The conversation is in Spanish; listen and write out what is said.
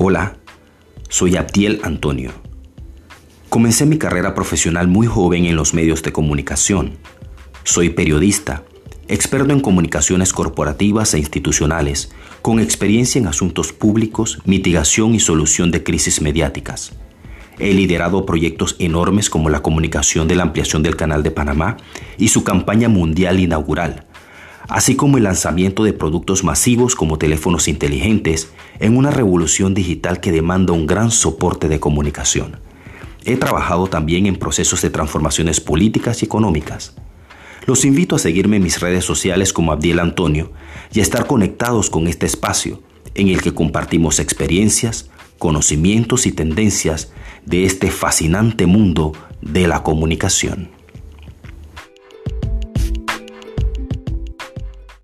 Hola, soy Abdiel Antonio. Comencé mi carrera profesional muy joven en los medios de comunicación. Soy periodista, experto en comunicaciones corporativas e institucionales, con experiencia en asuntos públicos, mitigación y solución de crisis mediáticas. He liderado proyectos enormes como la comunicación de la ampliación del Canal de Panamá y su campaña mundial inaugural, así como el lanzamiento de productos masivos como teléfonos inteligentes en una revolución digital que demanda un gran soporte de comunicación. He trabajado también en procesos de transformaciones políticas y económicas. Los invito a seguirme en mis redes sociales como Abdiel Antonio y a estar conectados con este espacio en el que compartimos experiencias, conocimientos y tendencias de este fascinante mundo de la comunicación.